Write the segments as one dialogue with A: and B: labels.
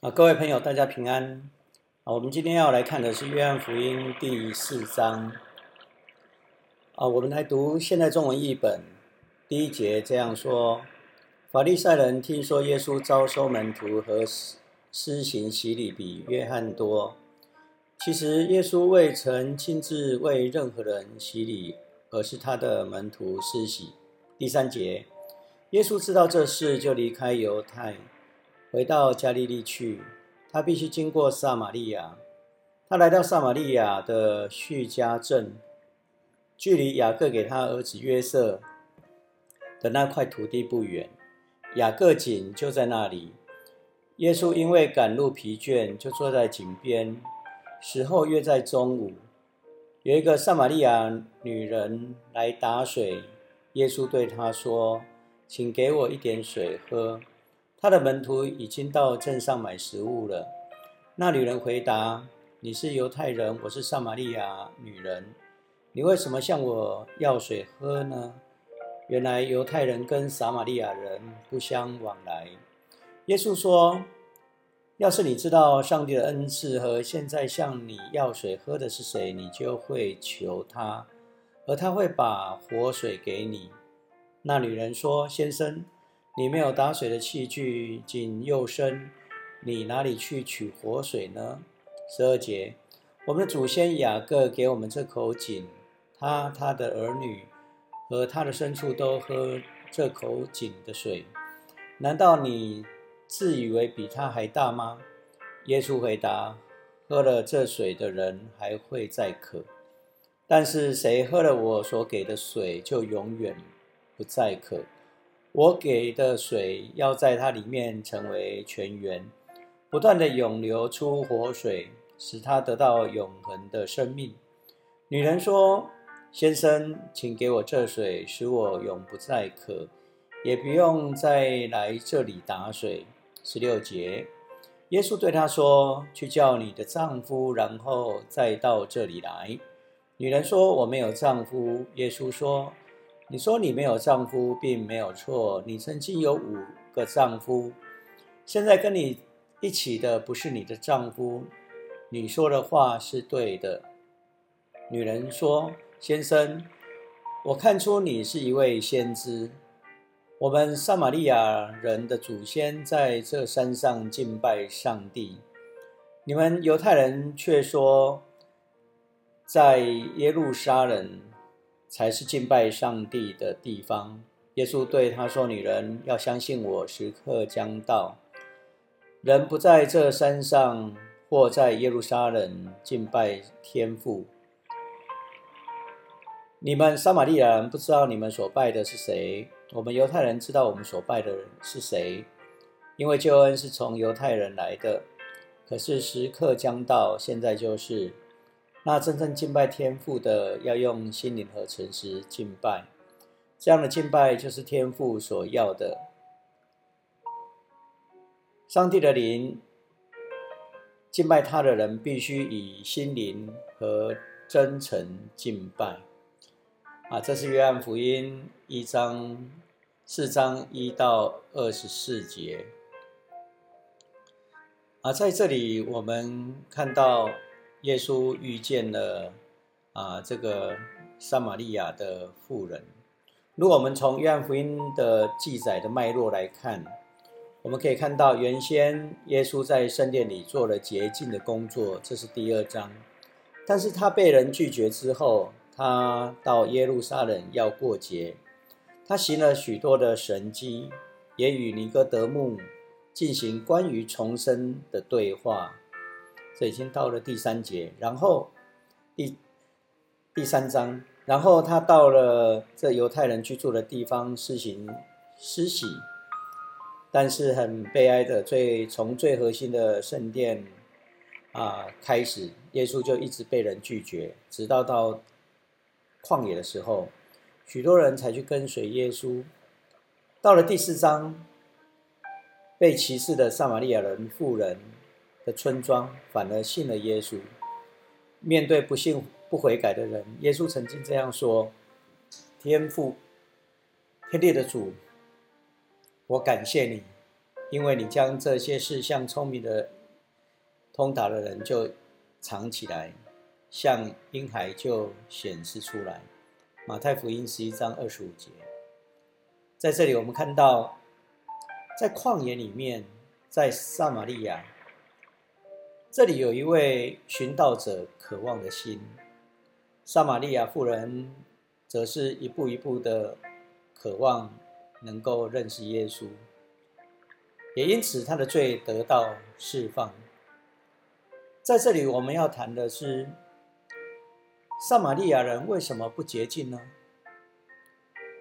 A: 啊，各位朋友，大家平安。啊，我们今天要来看的是《约翰福音》第四章。啊，我们来读现代中文译本第一节这样说：法利赛人听说耶稣招收门徒和施行洗礼比约翰多，其实耶稣未曾亲自为任何人洗礼，而是他的门徒施洗。第三节，耶稣知道这事，就离开犹太。回到加利利去，他必须经过撒玛利亚。他来到撒玛利亚的叙加镇，距离雅各给他儿子约瑟的那块土地不远。雅各井就在那里。耶稣因为赶路疲倦，就坐在井边。时候约在中午，有一个撒玛利亚女人来打水。耶稣对她说：“请给我一点水喝。”他的门徒已经到镇上买食物了。那女人回答：“你是犹太人，我是撒玛利亚女人，你为什么向我要水喝呢？”原来犹太人跟撒玛利亚人不相往来。耶稣说：“要是你知道上帝的恩赐和现在向你要水喝的是谁，你就会求他，而他会把活水给你。”那女人说：“先生。”你没有打水的器具，井又深，你哪里去取活水呢？十二节，我们的祖先雅各给我们这口井，他、他的儿女和他的牲畜都喝这口井的水。难道你自以为比他还大吗？耶稣回答：喝了这水的人还会再渴，但是谁喝了我所给的水，就永远不再渴。我给的水要在它里面成为泉源，不断的涌流出活水，使它得到永恒的生命。女人说：“先生，请给我这水，使我永不再渴，也不用再来这里打水。”十六节，耶稣对她说：“去叫你的丈夫，然后再到这里来。”女人说：“我没有丈夫。”耶稣说。你说你没有丈夫，并没有错。你曾经有五个丈夫，现在跟你一起的不是你的丈夫。你说的话是对的。女人说：“先生，我看出你是一位先知。我们撒玛利亚人的祖先在这山上敬拜上帝，你们犹太人却说在耶路撒冷。”才是敬拜上帝的地方。耶稣对他说：“女人要相信我，时刻将到。人不在这山上，或在耶路撒冷敬拜天父。你们撒玛利亚人不知道你们所拜的是谁，我们犹太人知道我们所拜的人是谁，因为救恩是从犹太人来的。可是时刻将到，现在就是。”那真正敬拜天父的，要用心灵和诚实敬拜，这样的敬拜就是天父所要的。上帝的灵，敬拜他的人必须以心灵和真诚敬拜。啊，这是约翰福音一章四章一到二十四节。啊，在这里我们看到。耶稣遇见了啊，这个撒玛利亚的妇人。如果我们从约翰福音的记载的脉络来看，我们可以看到，原先耶稣在圣殿里做了洁净的工作，这是第二章。但是他被人拒绝之后，他到耶路撒冷要过节，他行了许多的神迹，也与尼哥德慕进行关于重生的对话。这已经到了第三节，然后第第三章，然后他到了这犹太人居住的地方施行施洗，但是很悲哀的，最从最核心的圣殿啊开始，耶稣就一直被人拒绝，直到到旷野的时候，许多人才去跟随耶稣。到了第四章，被歧视的撒玛利亚人妇人。的村庄反而信了耶稣。面对不信不悔改的人，耶稣曾经这样说：“天父，天地的主，我感谢你，因为你将这些事向聪明的通达的人就藏起来，向婴孩就显示出来。马太福音十一章二十五节，在这里我们看到，在旷野里面，在撒玛利亚，这里有一位寻道者渴望的心。撒玛利亚妇人则是一步一步的渴望能够认识耶稣，也因此他的罪得到释放。在这里我们要谈的是。撒玛利亚人为什么不洁净呢？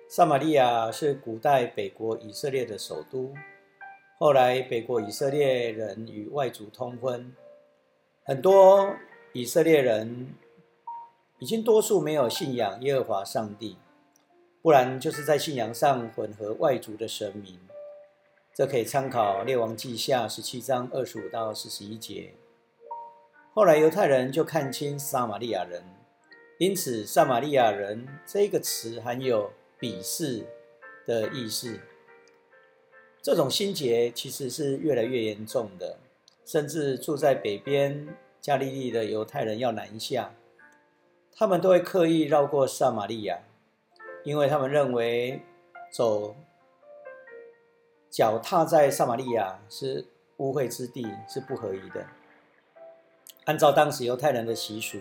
A: 撒玛利亚是古代北国以色列的首都，后来北国以色列人与外族通婚，很多以色列人已经多数没有信仰耶和华上帝，不然就是在信仰上混合外族的神明。这可以参考《列王记下》十七章二十五到四十一节。后来犹太人就看清撒玛利亚人。因此，撒玛利亚人这个词含有鄙视的意思。这种心结其实是越来越严重的，甚至住在北边加利利的犹太人要南下，他们都会刻意绕过撒玛利亚，因为他们认为走脚踏在撒玛利亚是污秽之地，是不合宜的。按照当时犹太人的习俗。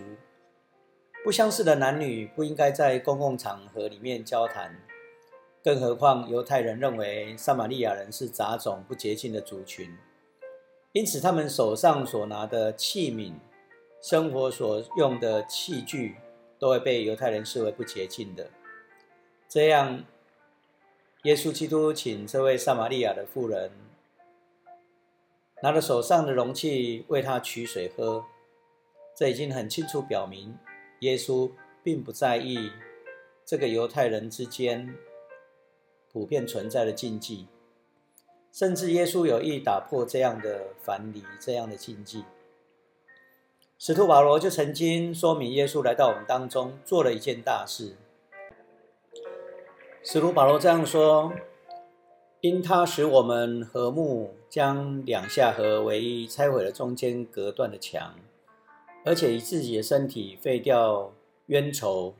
A: 不相识的男女不应该在公共场合里面交谈，更何况犹太人认为撒玛利亚人是杂种不洁净的族群，因此他们手上所拿的器皿、生活所用的器具都会被犹太人视为不洁净的。这样，耶稣基督请这位撒玛利亚的妇人拿着手上的容器为他取水喝，这已经很清楚表明。耶稣并不在意这个犹太人之间普遍存在的禁忌，甚至耶稣有意打破这样的樊篱、这样的禁忌。使徒保罗就曾经说明，耶稣来到我们当中做了一件大事。使徒保罗这样说：“因他使我们和睦，将两下合为一，拆毁了中间隔断的墙。”而且以自己的身体废掉冤仇，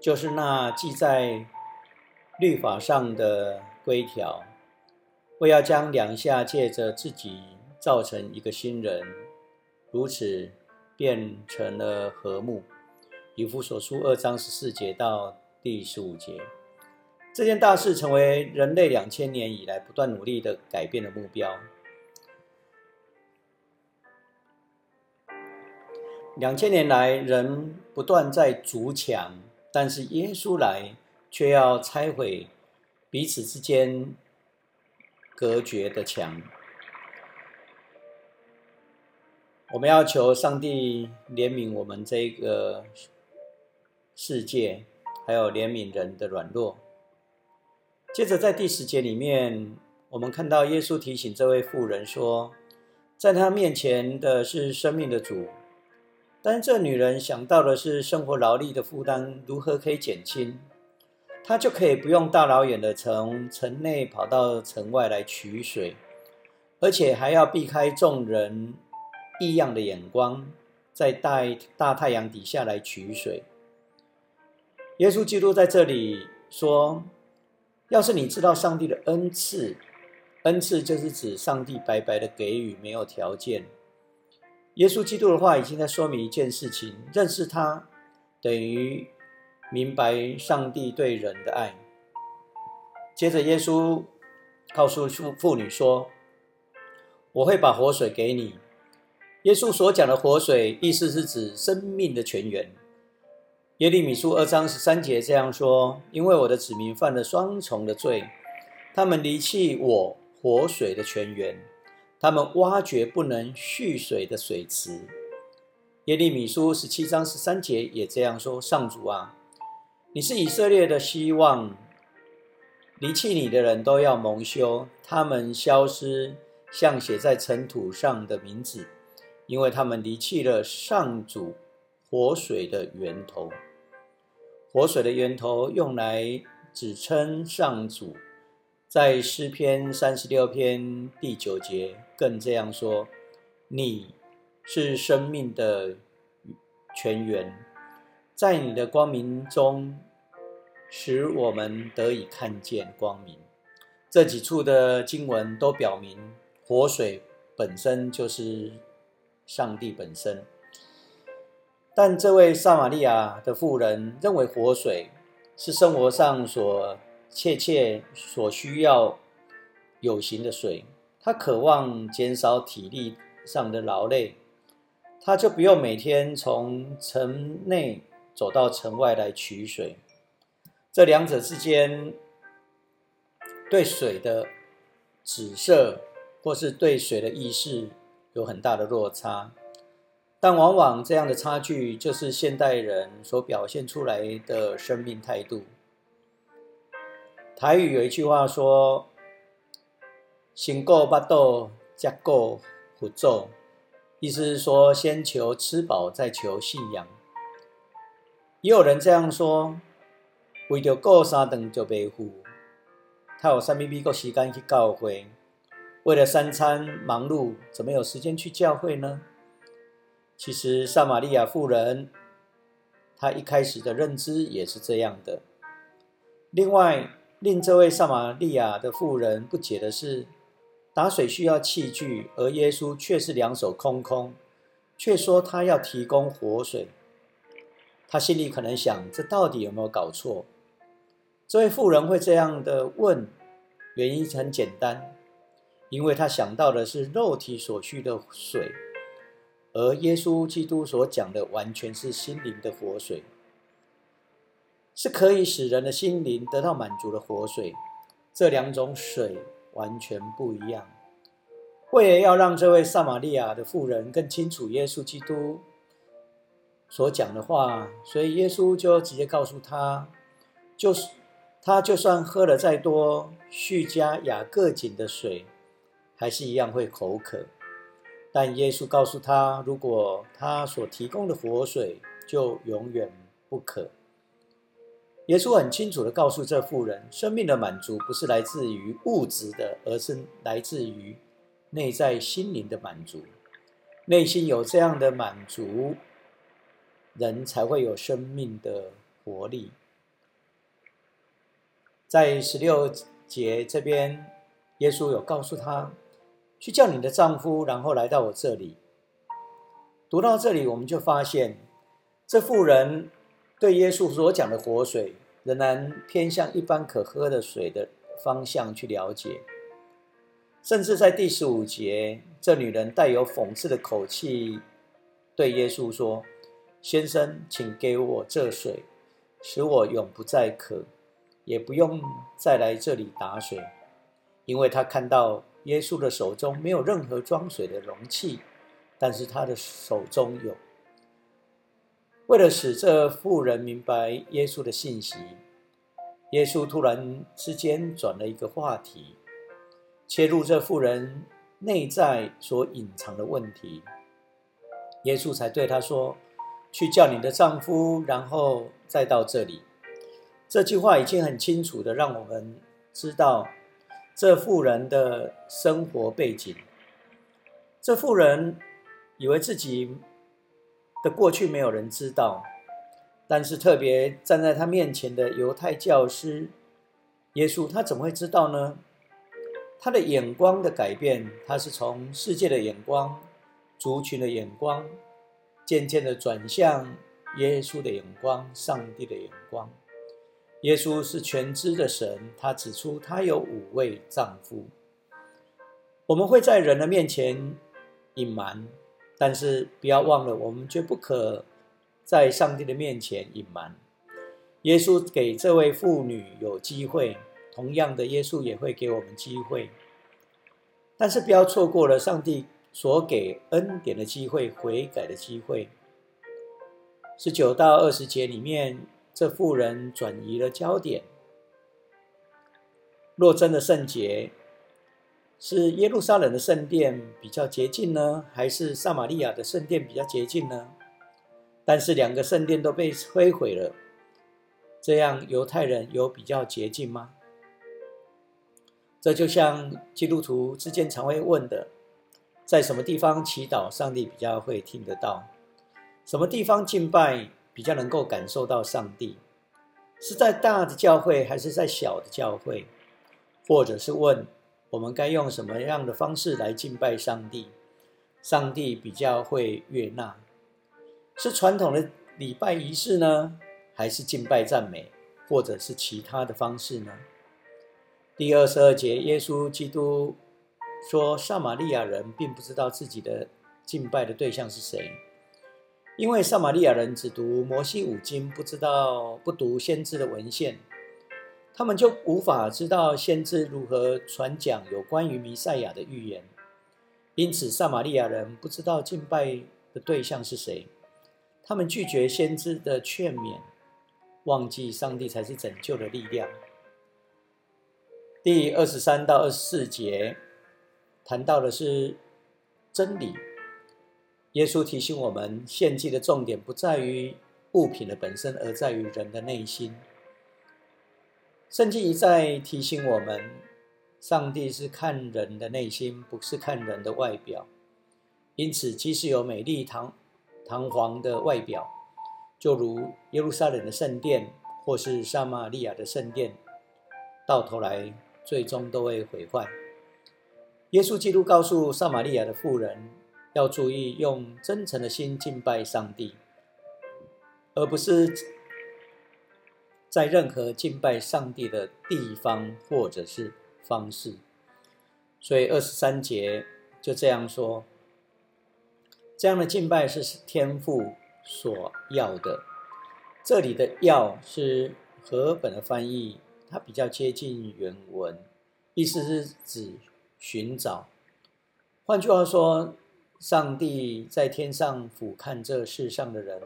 A: 就是那记在律法上的规条，为要将两下借着自己造成一个新人，如此变成了和睦。以弗所书二章十四节到第十五节，这件大事成为人类两千年以来不断努力的改变的目标。两千年来，人不断在筑墙，但是耶稣来，却要拆毁彼此之间隔绝的墙。我们要求上帝怜悯我们这个世界，还有怜悯人的软弱。接着，在第十节里面，我们看到耶稣提醒这位妇人说，在他面前的是生命的主。但这女人想到的是生活劳力的负担如何可以减轻，他就可以不用大老远的从城内跑到城外来取水，而且还要避开众人异样的眼光，在大大太阳底下来取水。耶稣基督在这里说：“要是你知道上帝的恩赐，恩赐就是指上帝白白的给予，没有条件。”耶稣基督的话已经在说明一件事情：认识他等于明白上帝对人的爱。接着，耶稣告诉妇妇女说：“我会把活水给你。”耶稣所讲的活水，意思是指生命的泉源。耶利米书二章十三节这样说：“因为我的子民犯了双重的罪，他们离弃我活水的泉源。”他们挖掘不能蓄水的水池。耶利米书十七章十三节也这样说：“上主啊，你是以色列的希望，离弃你的人都要蒙羞，他们消失，像写在尘土上的名字，因为他们离弃了上主活水的源头。活水的源头用来指称上主，在诗篇三十六篇第九节更这样说：“你是生命的泉源，在你的光明中，使我们得以看见光明。”这几处的经文都表明，活水本身就是上帝本身。但这位撒玛利亚的妇人认为活水是生活上所切切所需要有形的水，她渴望减少体力上的劳累，她就不用每天从城内走到城外来取水。这两者之间。对水的紫色，或是对水的意识有很大的落差，但往往这样的差距就是现代人所表现出来的生命态度。台语有一句话说：“先过巴豆，再过福咒”，意思是说先求吃饱，再求信仰。也有人这样说：“为着过三顿就被富。”他有三米米够时间去教会，为了三餐忙碌，怎么有时间去教会呢？其实撒玛利亚妇人，她一开始的认知也是这样的。另外，令这位撒玛利亚的妇人不解的是，打水需要器具，而耶稣却是两手空空，却说他要提供活水。他心里可能想：这到底有没有搞错？这位妇人会这样的问，原因很简单，因为他想到的是肉体所需的水，而耶稣基督所讲的完全是心灵的活水，是可以使人的心灵得到满足的活水。这两种水完全不一样。为了要让这位撒玛利亚的妇人更清楚耶稣基督所讲的话，所以耶稣就直接告诉他，就是。他就算喝了再多叙加雅各井的水，还是一样会口渴。但耶稣告诉他，如果他所提供的活水，就永远不渴。耶稣很清楚的告诉这妇人，生命的满足不是来自于物质的，而是来自于内在心灵的满足。内心有这样的满足，人才会有生命的活力。在十六节这边，耶稣有告诉他去叫你的丈夫，然后来到我这里。读到这里，我们就发现这妇人对耶稣所讲的活水，仍然偏向一般可喝的水的方向去了解。甚至在第十五节，这女人带有讽刺的口气对耶稣说：“先生，请给我这水，使我永不再渴。”也不用再来这里打水，因为他看到耶稣的手中没有任何装水的容器，但是他的手中有。为了使这妇人明白耶稣的信息，耶稣突然之间转了一个话题，切入这妇人内在所隐藏的问题。耶稣才对他说：“去叫你的丈夫，然后再到这里。”这句话已经很清楚的让我们知道这妇人的生活背景。这妇人以为自己的过去没有人知道，但是特别站在他面前的犹太教师耶稣，他怎么会知道呢？他的眼光的改变，他是从世界的眼光、族群的眼光，渐渐的转向耶稣的眼光、上帝的眼光。耶稣是全知的神，他指出他有五位丈夫。我们会在人的面前隐瞒，但是不要忘了，我们绝不可在上帝的面前隐瞒。耶稣给这位妇女有机会，同样的，耶稣也会给我们机会。但是不要错过了上帝所给恩典的机会、悔改的机会。十九到二十节里面。这妇人转移了焦点。若真的圣洁，是耶路撒冷的圣殿比较洁净呢，还是撒玛利亚的圣殿比较洁净呢？但是两个圣殿都被摧毁了，这样犹太人有比较洁净吗？这就像基督徒之间常会问的：在什么地方祈祷，上帝比较会听得到？什么地方敬拜比较能够感受到上帝？是在大的教会，还是在小的教会？或者是问我们该用什么样的方式来敬拜上帝？上帝比较会悦纳？是传统的礼拜仪式呢，还是敬拜赞美，或者是其他的方式呢？第二十二节，耶稣基督说，撒玛利亚人并不知道自己的敬拜的对象是谁。因为撒玛利亚人只读摩西五经，不知道不读先知的文献，他们就无法知道先知如何传讲有关于弥赛亚的预言。因此，撒玛利亚人不知道敬拜的对象是谁，他们拒绝先知的劝勉，忘记上帝才是拯救的力量。第二十三到二十四节谈到的是真理。耶稣提醒我们，献祭的重点不在于物品的本身，而在于人的内心。圣经一再提醒我们，上帝是看人的内心，不是看人的外表。因此，即使有美丽堂堂皇的外表，就如耶路撒冷的圣殿，或是撒玛利亚的圣殿，到头来最终都会毁坏。耶稣基督告诉撒玛利亚的妇人。要注意用真诚的心敬拜上帝，而不是在任何敬拜上帝的地方或者是方式。所以二十三节就这样说：这样的敬拜是天父所要的。这里的“要”是和本的翻译，它比较接近原文，意思是指寻找。换句话说。上帝在天上俯瞰这世上的人，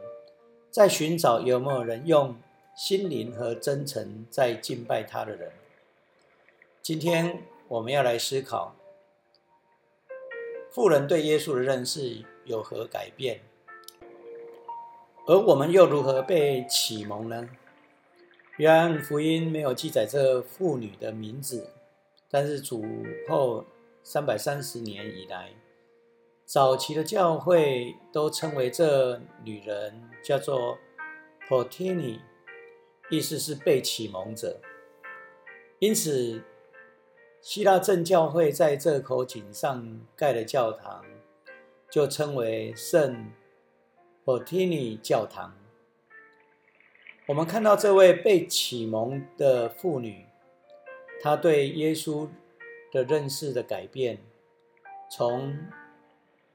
A: 在寻找有没有人用心灵和真诚在敬拜他的人。今天我们要来思考，富人对耶稣的认识有何改变，而我们又如何被启蒙呢？约翰福音没有记载这妇女的名字，但是主后三百三十年以来。早期的教会都称为这女人叫做 Potini，意思是被启蒙者。因此，希腊正教会在这口井上盖的教堂就称为圣 Portini 教堂。我们看到这位被启蒙的妇女，她对耶稣的认识的改变，从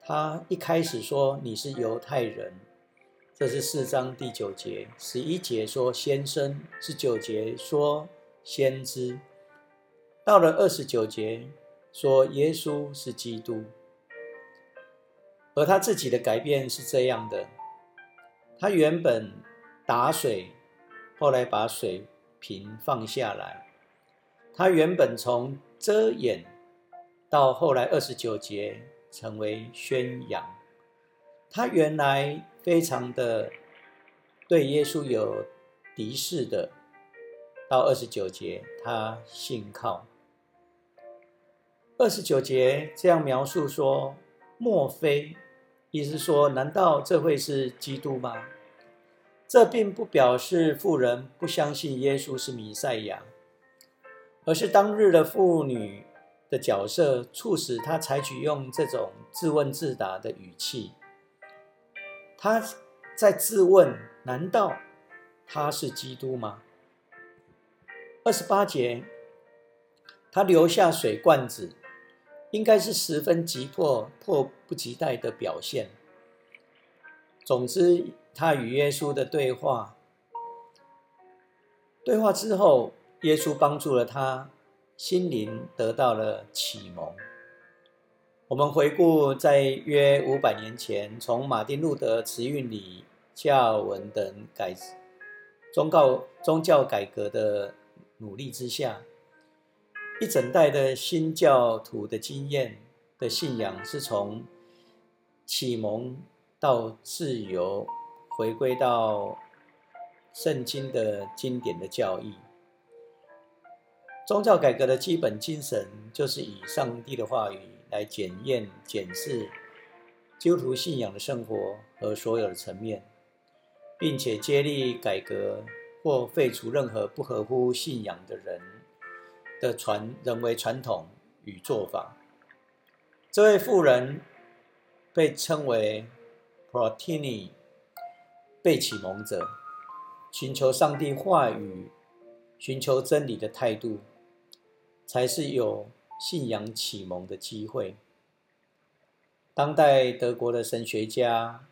A: 他一开始说你是犹太人，这是四章第九节，十一节说先生，十九节说先知，到了二十九节说耶稣是基督，而他自己的改变是这样的：他原本打水，后来把水瓶放下来；他原本从遮掩，到后来二十九节。成为宣扬，他原来非常的对耶稣有敌视的，到二十九节他信靠。二十九节这样描述说：莫非，意思说，难道这会是基督吗？这并不表示妇人不相信耶稣是弥赛亚，而是当日的妇女。的角色促使他采取用这种自问自答的语气。他在自问：难道他是基督吗？二十八节，他留下水罐子，应该是十分急迫、迫不及待的表现。总之，他与耶稣的对话，对话之后，耶稣帮助了他。心灵得到了启蒙。我们回顾在约五百年前，从马丁路德慈运礼、教文等改宗教宗教改革的努力之下，一整代的新教徒的经验的信仰，是从启蒙到自由，回归到圣经的经典的教义。宗教改革的基本精神，就是以上帝的话语来检验、检视基督徒信仰的生活和所有的层面，并且接力改革或废除任何不合乎信仰的人的传人为传统与做法。这位妇人被称为 Protini，被启蒙者，寻求上帝话语、寻求真理的态度。才是有信仰启蒙的机会。当代德国的神学家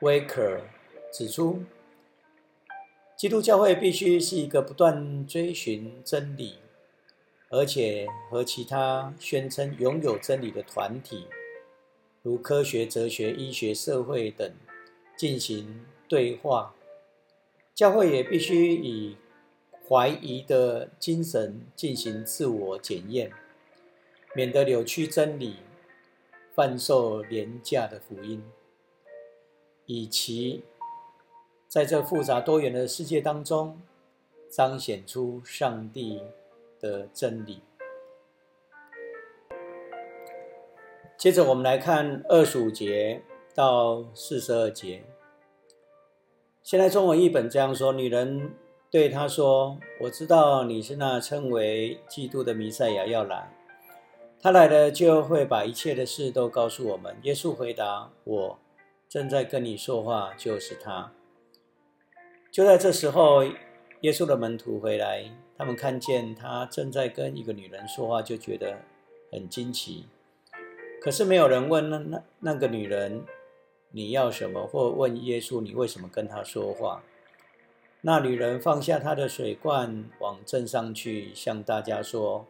A: 威克指出，基督教会必须是一个不断追寻真理，而且和其他宣称拥有真理的团体，如科学、哲学、医学、社会等进行对话。教会也必须以。怀疑的精神进行自我检验，免得扭曲真理，贩售廉价的福音，以其在这复杂多元的世界当中彰显出上帝的真理。接着，我们来看二十五节到四十二节。现在中文译本这样说：女人。对他说：“我知道你是那称为基督的弥赛亚要来，他来了就会把一切的事都告诉我们。”耶稣回答：“我正在跟你说话，就是他。”就在这时候，耶稣的门徒回来，他们看见他正在跟一个女人说话，就觉得很惊奇。可是没有人问那那那个女人你要什么，或问耶稣你为什么跟他说话。那女人放下她的水罐，往镇上去，向大家说：“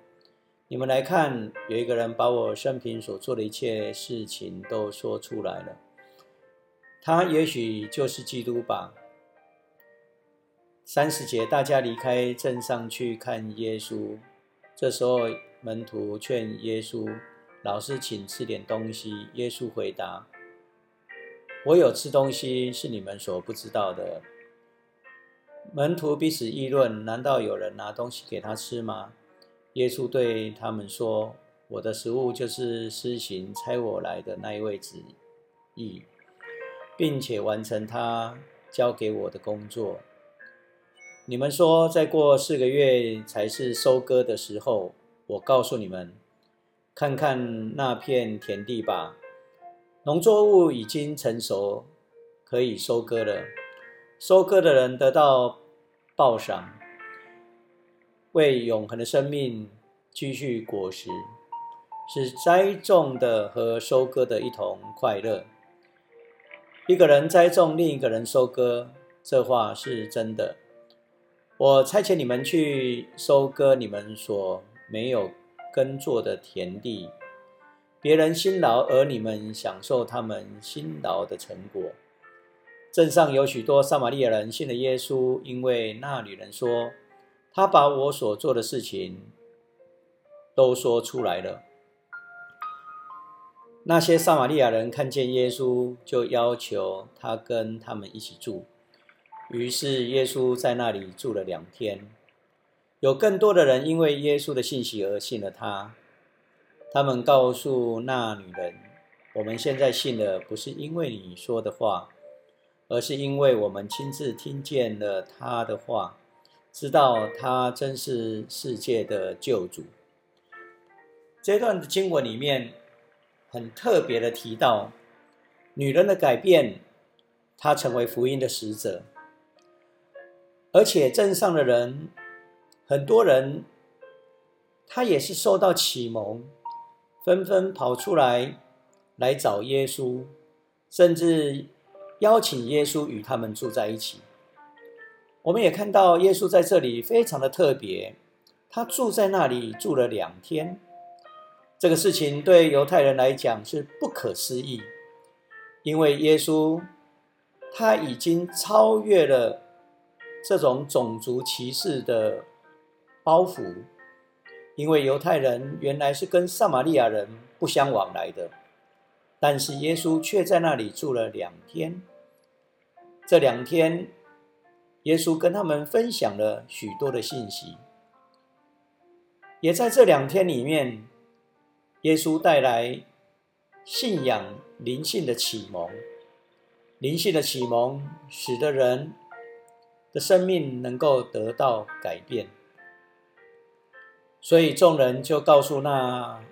A: 你们来看，有一个人把我生平所做的一切事情都说出来了。他也许就是基督吧。”三十节，大家离开镇上去看耶稣。这时候，门徒劝耶稣：“老师，请吃点东西。”耶稣回答：“我有吃东西，是你们所不知道的。”门徒彼此议论：“难道有人拿东西给他吃吗？”耶稣对他们说：“我的食物就是施行差我来的那一位旨意，并且完成他交给我的工作。你们说，再过四个月才是收割的时候。我告诉你们，看看那片田地吧，农作物已经成熟，可以收割了。收割的人得到。”报赏，为永恒的生命积蓄果实，是栽种的和收割的一同快乐。一个人栽种，另一个人收割，这话是真的。我差遣你们去收割你们所没有耕作的田地，别人辛劳，而你们享受他们辛劳的成果。镇上有许多撒玛利亚人信了耶稣，因为那女人说：“他把我所做的事情都说出来了。”那些撒玛利亚人看见耶稣，就要求他跟他们一起住。于是耶稣在那里住了两天。有更多的人因为耶稣的信息而信了他。他们告诉那女人：“我们现在信了，不是因为你说的话。”而是因为我们亲自听见了他的话，知道他真是世界的救主。这段的经文里面很特别的提到女人的改变，她成为福音的使者，而且镇上的人很多人，他也是受到启蒙，纷纷跑出来来找耶稣，甚至。邀请耶稣与他们住在一起。我们也看到耶稣在这里非常的特别，他住在那里住了两天。这个事情对犹太人来讲是不可思议，因为耶稣他已经超越了这种种族歧视的包袱，因为犹太人原来是跟撒玛利亚人不相往来的，但是耶稣却在那里住了两天。这两天，耶稣跟他们分享了许多的信息。也在这两天里面，耶稣带来信仰灵性的启蒙，灵性的启蒙使得人的生命能够得到改变。所以众人就告诉那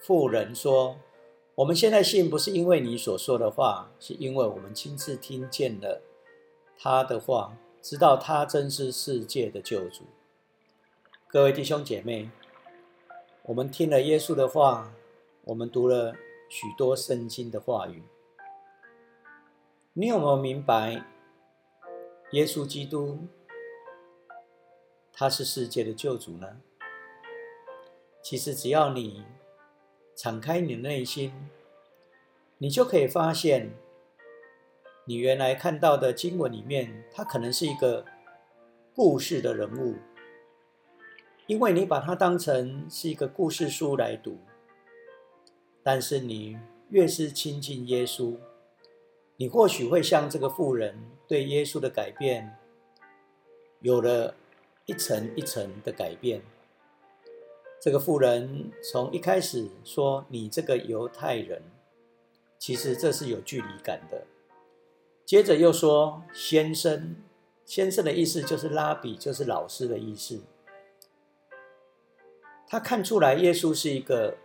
A: 妇人说：“我们现在信不是因为你所说的话，是因为我们亲自听见了他的话，知道他真是世界的救主。”各位弟兄姐妹，我们听了耶稣的话，我们读了许多圣经的话语，你有没有明白，耶稣基督他是世界的救主呢？其实，只要你敞开你的内心，你就可以发现，你原来看到的经文里面，它可能是一个故事的人物，因为你把它当成是一个故事书来读。但是，你越是亲近耶稣，你或许会像这个妇人对耶稣的改变，有了一层一层的改变。这个妇人从一开始说：“你这个犹太人，其实这是有距离感的。”接着又说：“先生，先生的意思就是拉比，就是老师的意思。”他看出来耶稣是一个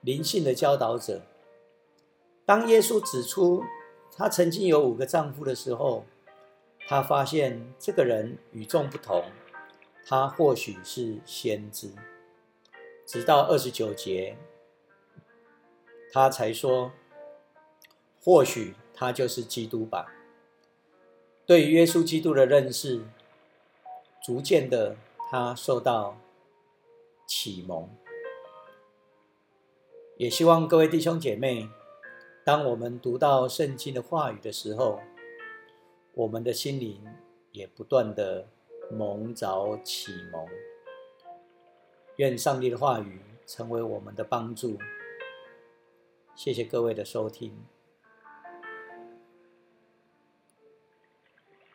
A: 灵性的教导者。当耶稣指出他曾经有五个丈夫的时候，他发现这个人与众不同，他或许是先知。直到二十九节，他才说：“或许他就是基督吧。”对于耶稣基督的认识，逐渐的他受到启蒙。也希望各位弟兄姐妹，当我们读到圣经的话语的时候，我们的心灵也不断的蒙着启蒙。愿上帝的话语成为我们的帮助。谢谢各位的收听。